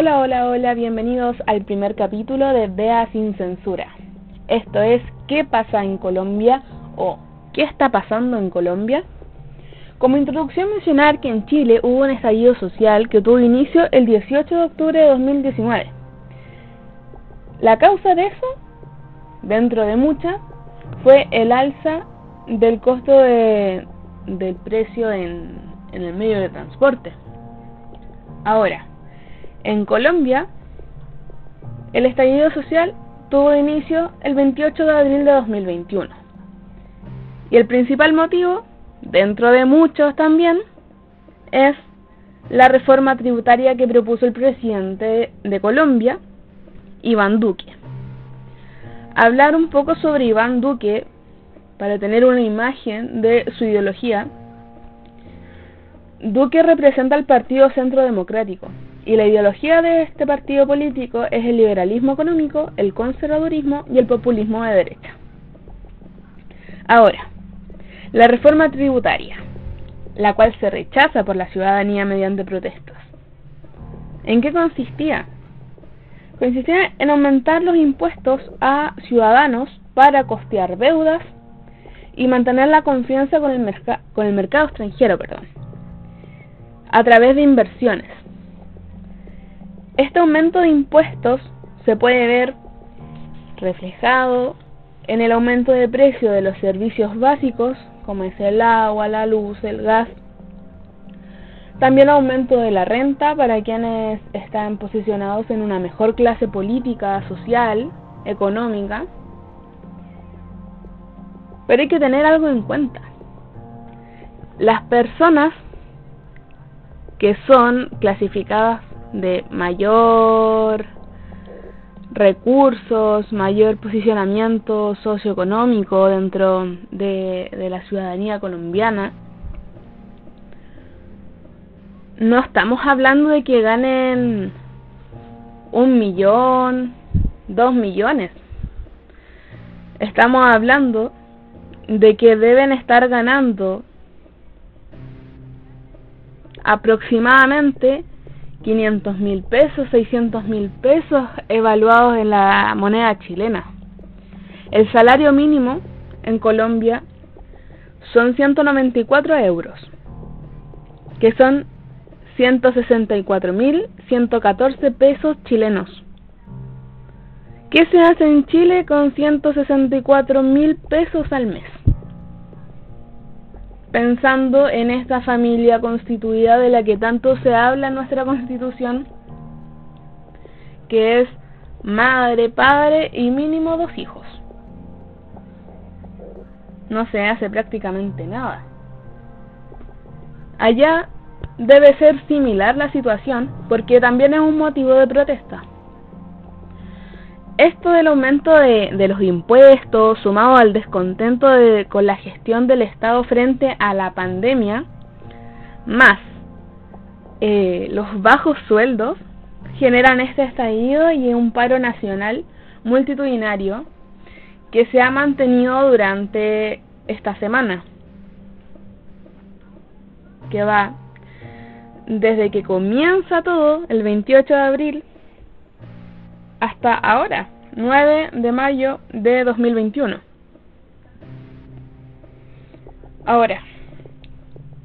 Hola, hola, hola, bienvenidos al primer capítulo de Vea sin censura. Esto es ¿Qué pasa en Colombia? o ¿Qué está pasando en Colombia? Como introducción mencionar que en Chile hubo un estallido social que tuvo inicio el 18 de octubre de 2019. La causa de eso, dentro de muchas, fue el alza del costo de, del precio en, en el medio de transporte. Ahora, en Colombia, el estallido social tuvo inicio el 28 de abril de 2021. Y el principal motivo, dentro de muchos también, es la reforma tributaria que propuso el presidente de Colombia, Iván Duque. Hablar un poco sobre Iván Duque para tener una imagen de su ideología. Duque representa al Partido Centro Democrático y la ideología de este partido político es el liberalismo económico, el conservadurismo y el populismo de derecha. Ahora, la reforma tributaria, la cual se rechaza por la ciudadanía mediante protestas. ¿En qué consistía? Consistía en aumentar los impuestos a ciudadanos para costear deudas y mantener la confianza con el, mercado extranjero, perdón, a través de inversiones. Este aumento de impuestos se puede ver reflejado en el aumento de precio de los servicios básicos, como es el agua, la luz, el gas. También el aumento de la renta para quienes están posicionados en una mejor clase política, social, económica pero hay que tener algo en cuenta. Las personas que son clasificadas de mayor recursos, mayor posicionamiento socioeconómico dentro de, de, la ciudadanía colombiana, no estamos hablando de que ganen un millón, dos millones. Estamos hablando de que deben estar ganando aproximadamente 500 mil pesos, 600 mil pesos evaluados en la moneda chilena. El salario mínimo en Colombia son 194 euros, que son 164 mil 114 pesos chilenos. ¿Qué se hace en Chile con 164 mil pesos al mes? Pensando en esta familia constituida de la que tanto se habla en nuestra constitución, que es madre, padre y mínimo dos hijos. No se hace prácticamente nada. Allá debe ser similar la situación porque también es un motivo de protesta esto del aumento de, los impuestos, sumado al descontento de, con la gestión del Estado frente a la pandemia, más eh, los bajos sueldos, generan este estallido y un paro nacional multitudinario que se ha mantenido durante esta semana, que va desde que comienza todo, el 28 de abril, hasta ahora, 9 de mayo de 2021. Ahora,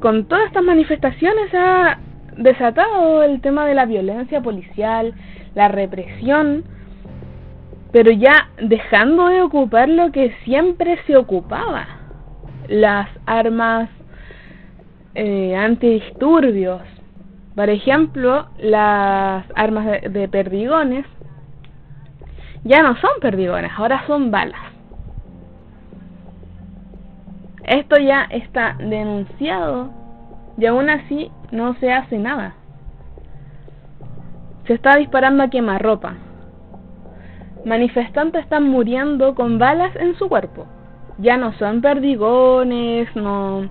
con todas estas manifestaciones ha desatado el tema de la violencia policial, la represión, pero ya dejando de ocupar lo que siempre se ocupaba, las armas eh, antidisturbios, por ejemplo, las armas de perdigones ya no son perdigones, ahora son balas. Esto ya está denunciado y aún así no se hace nada. Se está disparando a quemarropa. Manifestantes están muriendo con balas en su cuerpo. Ya no son perdigones, no,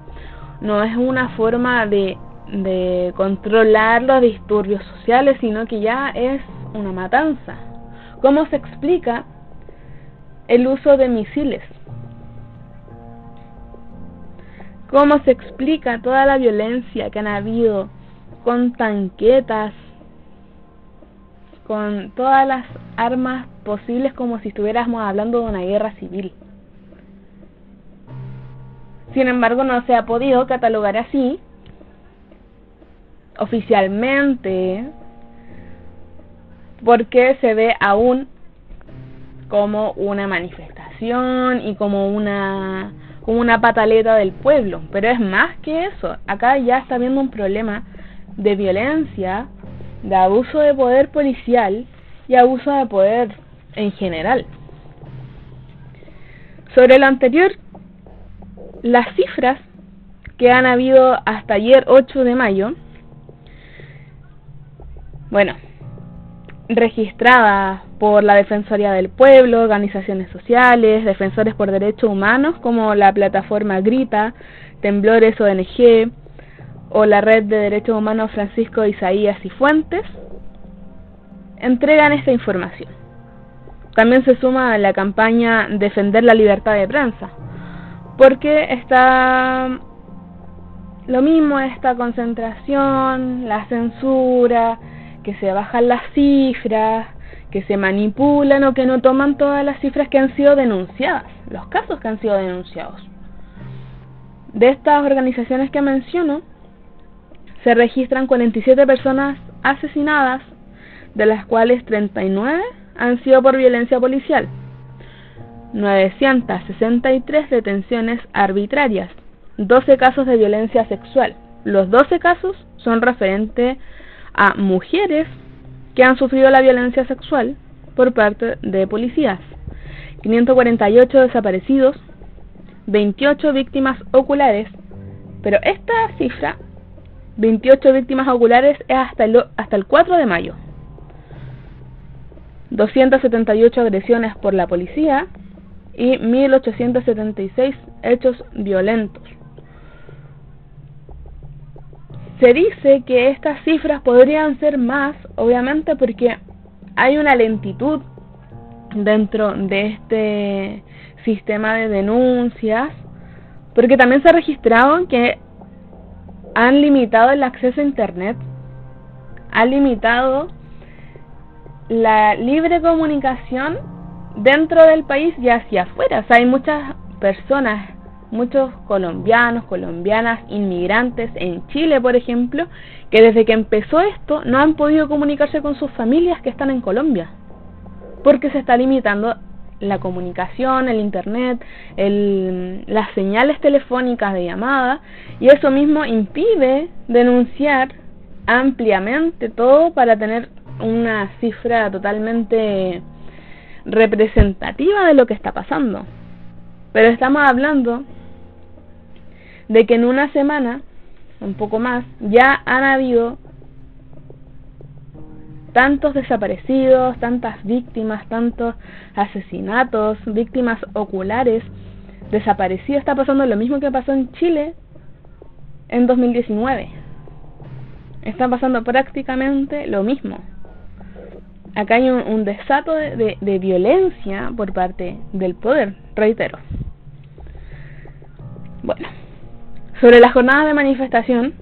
no es una forma de, de controlar los disturbios sociales, sino que ya es una matanza. ¿Cómo se explica el uso de misiles? ¿Cómo se explica toda la violencia que han habido con tanquetas, con todas las armas posibles como si estuviéramos hablando de una guerra civil. Sin embargo, no se ha podido catalogar así oficialmente porque se ve aún como una manifestación y como una como una pataleta del pueblo, pero es más que eso. Acá ya está habiendo un problema de violencia, de abuso de poder policial y abuso de poder en general. Sobre lo anterior, las cifras que han habido hasta ayer 8 de mayo, bueno, registradas por la Defensoría del Pueblo, organizaciones sociales, defensores por derechos humanos como la plataforma Grita, Temblores ONG o la Red de Derechos Humanos Francisco Isaías y Fuentes, entregan esta información. También se suma a la campaña Defender la libertad de prensa, porque está lo mismo esta concentración, la censura, que se bajan las cifras, que se manipulan o que no toman todas las cifras que han sido denunciadas, los casos que han sido denunciados. De estas organizaciones que menciono, se registran 47 personas asesinadas, de las cuales 39 han sido por violencia policial, 963 detenciones arbitrarias, 12 casos de violencia sexual. Los 12 casos son referentes a mujeres que han sufrido la violencia sexual por parte de policías, 548 desaparecidos, 28 víctimas oculares, pero esta cifra, 28 víctimas oculares, es hasta el, hasta el 4 de mayo. 278 agresiones por la policía y 1876 hechos violentos. Se dice que estas cifras podrían ser más, obviamente porque hay una lentitud dentro de este sistema de denuncias, porque también se ha registrado que han limitado el acceso a Internet, han limitado la libre comunicación dentro del país y hacia afuera. O sea, hay muchas personas muchos colombianos, colombianas, inmigrantes en Chile, por ejemplo, que desde que empezó esto no han podido comunicarse con sus familias que están en Colombia, porque se está limitando la comunicación, el internet, el, las señales telefónicas de llamada, y eso mismo impide denunciar ampliamente todo para tener una cifra totalmente representativa de lo que está pasando. Pero estamos hablando de que en una semana, un poco más, ya han habido tantos desaparecidos, tantas víctimas, tantos asesinatos, víctimas oculares, desaparecidos. Está pasando lo mismo que pasó en Chile en 2019. Está pasando prácticamente lo mismo. Acá hay un, desato de violencia por parte del poder, reitero. Bueno, sobre las jornadas de manifestación,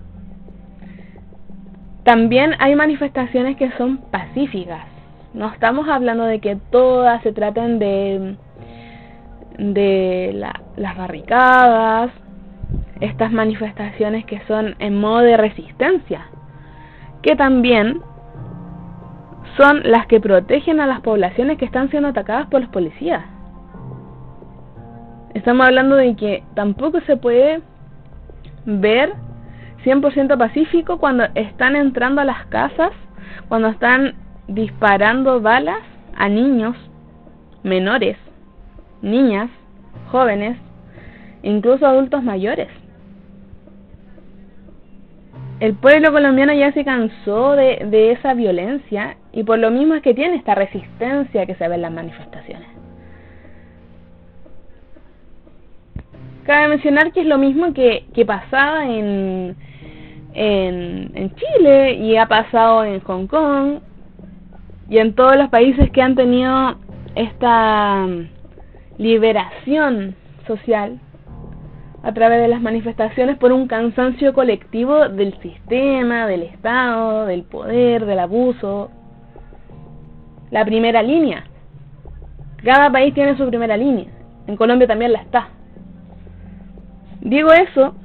también hay manifestaciones que son pacíficas. No estamos hablando de que todas se traten de, de las barricadas, estas manifestaciones que son en modo de resistencia, que también son las que protegen a las poblaciones que están siendo atacadas por los policías. Estamos hablando de que tampoco se puede ver 100% pacífico cuando están entrando a las casas, cuando están disparando balas a niños, menores, niñas, jóvenes, incluso adultos mayores. El pueblo colombiano ya se cansó de, esa violencia y por lo mismo es que tiene esta resistencia que se ve en las manifestaciones. Cabe mencionar que es lo mismo que, que pasaba en, en, en Chile y ha pasado en Hong Kong y en todos los países que han tenido esta liberación social a través de las manifestaciones por un cansancio colectivo del sistema, del Estado, del poder, del abuso. la primera línea. Cada país tiene su primera línea. En Colombia también la está. Digo eso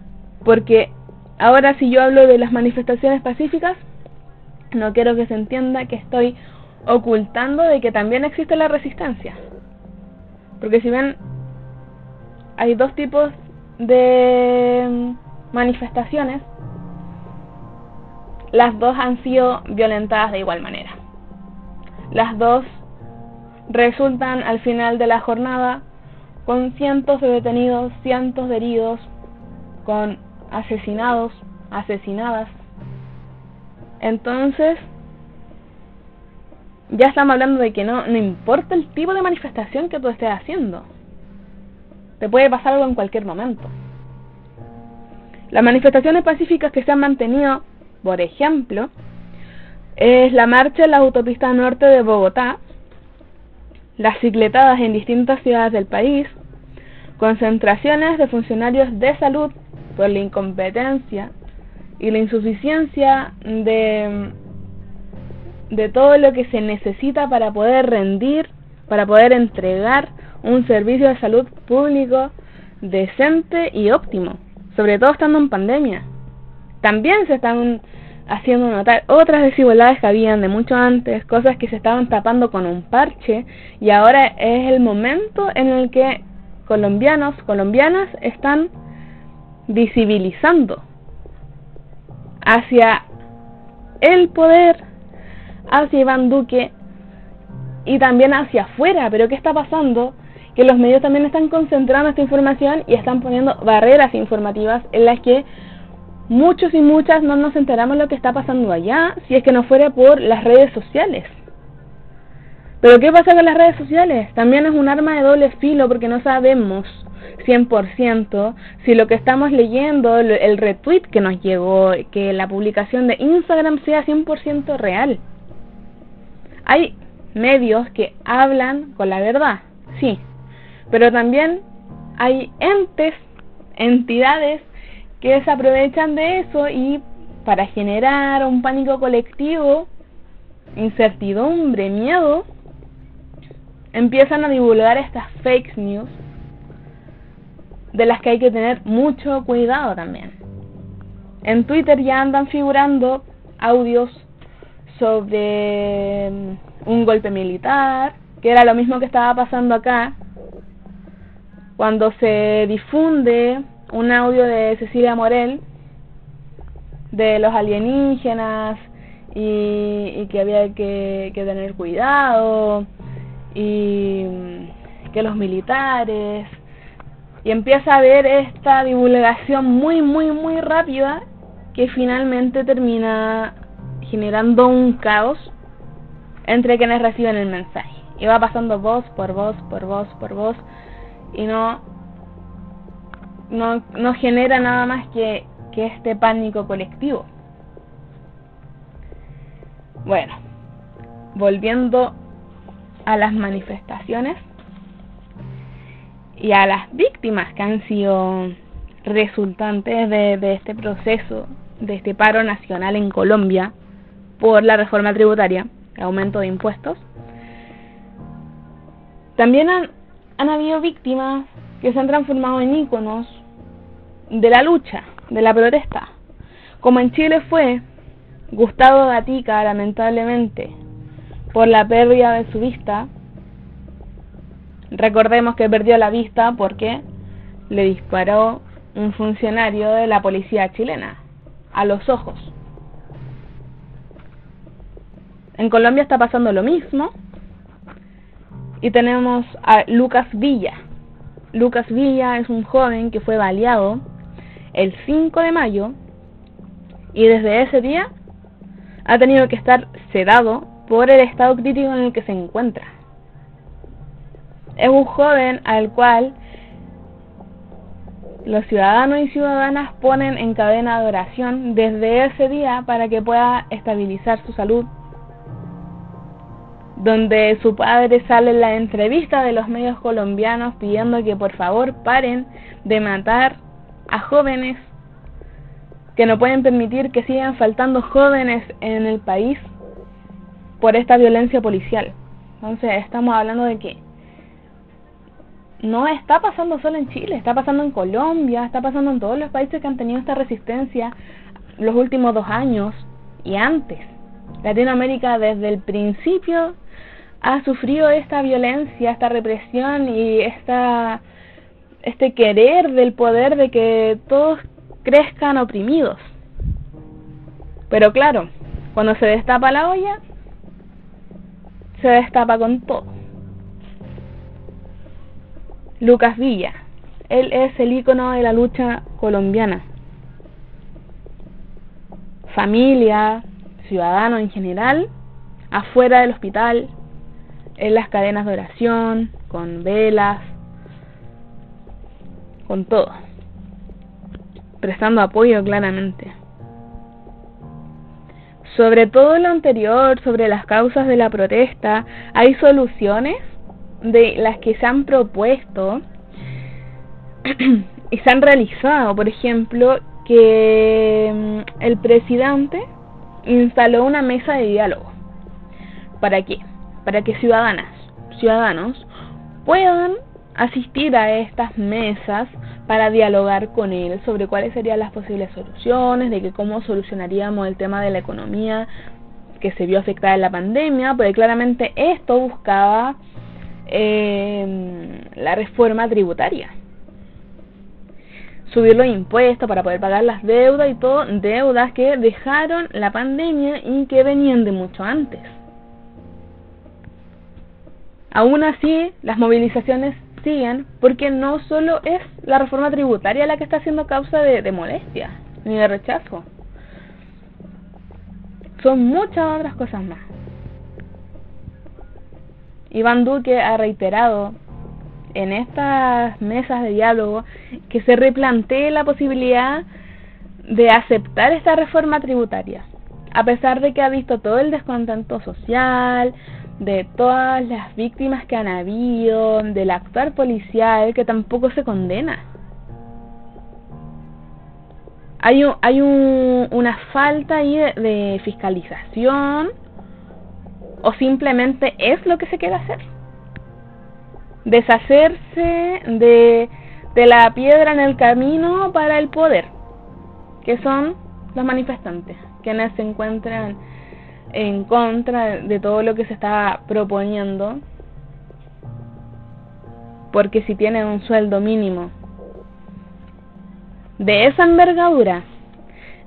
porque ahora si yo hablo de las manifestaciones pacíficas, no quiero que se entienda que estoy ocultando de que también existe la resistencia. Porque si ven, hay dos tipos de manifestaciones, las dos han sido violentadas de igual manera. Las dos resultan al final de la jornada con cientos de detenidos, cientos de heridos, con asesinados, asesinadas. Entonces, ya estamos hablando de que no, no importa el tipo de manifestación que tú estés haciendo. Te puede pasar algo en cualquier momento. Las manifestaciones pacíficas que se han mantenido, por ejemplo, es la marcha en la autopista norte de Bogotá, las cicletadas en distintas ciudades del país, concentraciones de funcionarios de salud por la incompetencia y la insuficiencia de, de todo lo que se necesita para poder rendir, para poder entregar un servicio de salud público decente y óptimo sobre todo estando en pandemia. También se están haciendo notar otras desigualdades que habían de mucho antes, cosas que se estaban tapando con un parche y ahora es el momento en el que colombianos, colombianas están visibilizando hacia el poder, hacia Iván Duque y también hacia afuera. Pero ¿qué está pasando? que los medios también están concentrando esta información y están poniendo barreras informativas en las que muchos y muchas no nos enteramos lo que está pasando allá si es que no fuera por las redes sociales. Pero ¿qué pasa con las redes sociales? También es un arma de doble filo porque no sabemos 100% si lo que estamos leyendo, el retweet que nos llegó, que la publicación de Instagram sea 100% real. Hay medios que hablan con la verdad, sí, pero también hay entes, entidades que se aprovechan de eso y para generar un pánico colectivo, incertidumbre, miedo, empiezan a divulgar estas fake news de las que hay que tener mucho cuidado también. En Twitter ya andan figurando audios sobre mm, un golpe militar, que era lo mismo que estaba pasando acá, cuando se difunde un audio de Cecilia Morel de los alienígenas y, que había que, tener cuidado y que los militares y empieza a haber esta divulgación muy muy muy rápida que finalmente termina generando un caos entre quienes reciben el mensaje y va pasando voz por voz por voz por voz y no, no, no genera nada más que, que este pánico colectivo. Bueno, volviendo a las manifestaciones y a las víctimas que han sido resultantes de, de, este proceso, de este paro nacional en Colombia por la reforma tributaria, aumento de impuestos, también han, han habido víctimas que se han transformado en íconos de la lucha, de la protesta. Como en Chile fue Gustavo Gatica, lamentablemente, por la pérdida de su vista. Recordemos que perdió la vista porque le disparó un funcionario de la policía chilena a los ojos. En Colombia está pasando lo mismo y tenemos a Lucas Villa. Lucas Villa es un joven que fue baleado el 5 de mayo y desde ese día ha tenido que estar sedado por el estado crítico en el que se encuentra. Es un joven al cual los ciudadanos y ciudadanas ponen en cadena de oración desde ese día para que pueda estabilizar su salud donde su padre sale en la entrevista de los medios colombianos pidiendo que por favor paren de matar a jóvenes, que no pueden permitir que sigan faltando jóvenes en el país por esta violencia policial. Entonces estamos hablando de que no está pasando solo en Chile, está pasando en Colombia, está pasando en todos los países que han tenido esta resistencia los últimos dos años y antes. Latinoamérica desde el principio ha sufrido esta violencia, esta represión y esta este querer del poder de que todos crezcan oprimidos. Pero claro, cuando se destapa la olla, se destapa con todo. Lucas Villa, él es el ícono de la lucha colombiana. Familia, ciudadano en general, afuera del hospital, en las cadenas de oración, con velas, con todo, prestando apoyo claramente. Sobre todo lo anterior, sobre las causas de la protesta, hay soluciones de las que se han propuesto y se han realizado. Por ejemplo, que mm, el presidente instaló una mesa de diálogo. ¿Para qué? Para que ciudadanas, ciudadanos puedan asistir a estas mesas para dialogar con él sobre cuáles serían las posibles soluciones, de que cómo solucionaríamos el tema de la economía que se vio afectada en la pandemia, porque claramente esto buscaba eh, la reforma tributaria. Subir los impuestos para poder pagar las deudas y todo, deudas que dejaron la pandemia y que venían de mucho antes. Aún así, las movilizaciones porque no solo es la reforma tributaria la que está haciendo causa de, molestia ni de rechazo. Son muchas otras cosas más. Iván Duque ha reiterado en estas mesas de diálogo que se replantee la posibilidad de aceptar esta reforma tributaria, a pesar de que ha visto todo el descontento social, de todas las víctimas que han habido, del actuar policial que tampoco se condena. Hay, un, hay un, una falta ahí de, fiscalización o simplemente es lo que se quiere hacer. Deshacerse de, de la piedra en el camino para el poder, que son los manifestantes, quienes se encuentran en contra de todo lo que se está proponiendo, porque si tienen un sueldo mínimo de esa envergadura,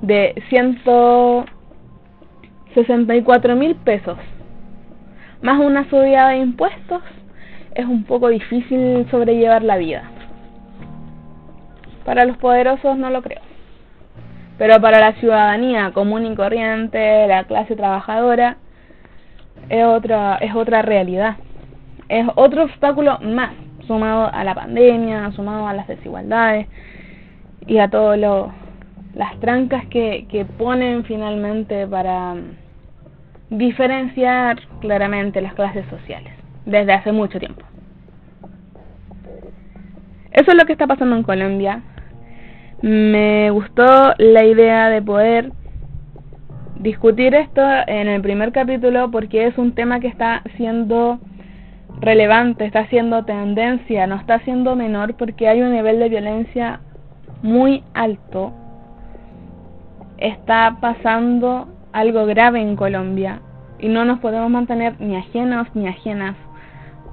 de 164 mil pesos, más una subida de impuestos, es un poco difícil sobrellevar la vida. Para los poderosos no lo creo. Pero para la ciudadanía común y corriente, la clase trabajadora, es otra, es otra realidad. Es otro obstáculo más, sumado a la pandemia, sumado a las desigualdades y a todas las trancas que, que ponen finalmente para diferenciar claramente las clases sociales desde hace mucho tiempo. Eso es lo que está pasando en Colombia. Me gustó la idea de poder discutir esto en el primer capítulo porque es un tema que está siendo relevante, está siendo tendencia, no está siendo menor porque hay un nivel de violencia muy alto. Está pasando algo grave en Colombia y no nos podemos mantener ni ajenos ni ajenas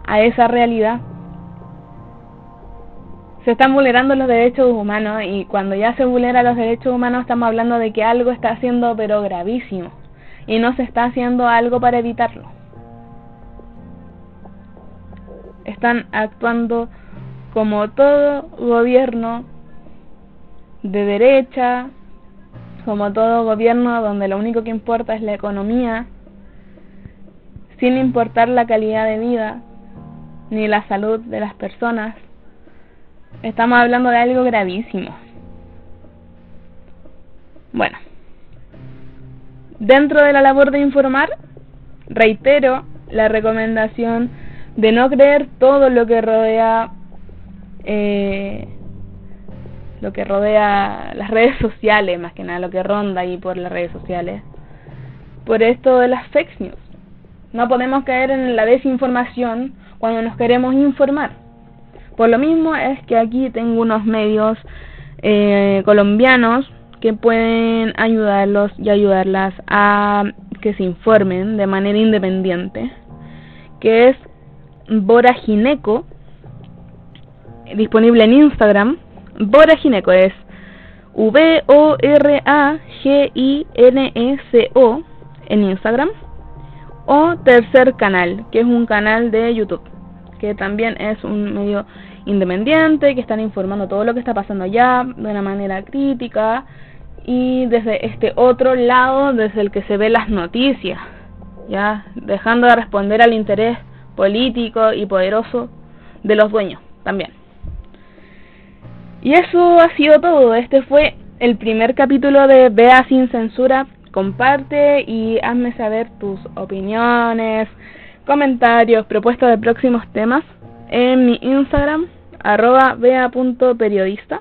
a esa realidad se están vulnerando los derechos humanos y cuando ya se vulneran los derechos humanos estamos hablando de que algo está haciendo pero gravísimo y no se está haciendo algo para evitarlo. Están actuando como todo gobierno de derecha, como todo gobierno donde lo único que importa es la economía, sin importar la calidad de vida ni la salud de las personas Estamos hablando de algo gravísimo. Bueno, dentro de la labor de informar, reitero la recomendación de no creer todo lo que rodea eh, lo que rodea las redes sociales, más que nada lo que ronda ahí por las redes sociales, por esto de las fake news. No podemos caer en la desinformación cuando nos queremos informar. Por lo mismo es que aquí tengo unos medios eh, colombianos que pueden ayudarlos y ayudarlas a que se informen de manera independiente, que es Bora Gineco, disponible en Instagram. Bora Gineco es V-O-R-A-G-I-N-E-C-O en Instagram. O Tercer Canal, que es un canal de YouTube, que también es un medio independiente, que están informando todo lo que está pasando allá de una manera crítica y desde este otro lado, desde el que se ve las noticias, ya dejando de responder al interés político y poderoso de los dueños también. Y eso ha sido todo. Este fue el primer capítulo de Vea sin censura. Comparte y hazme saber tus opiniones, comentarios, propuestas de próximos temas en mi Instagram, arroba vea.periodista.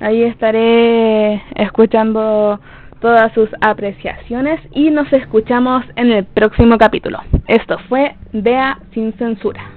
Ahí estaré escuchando todas sus apreciaciones y nos escuchamos en el próximo capítulo. Esto fue Vea sin censura.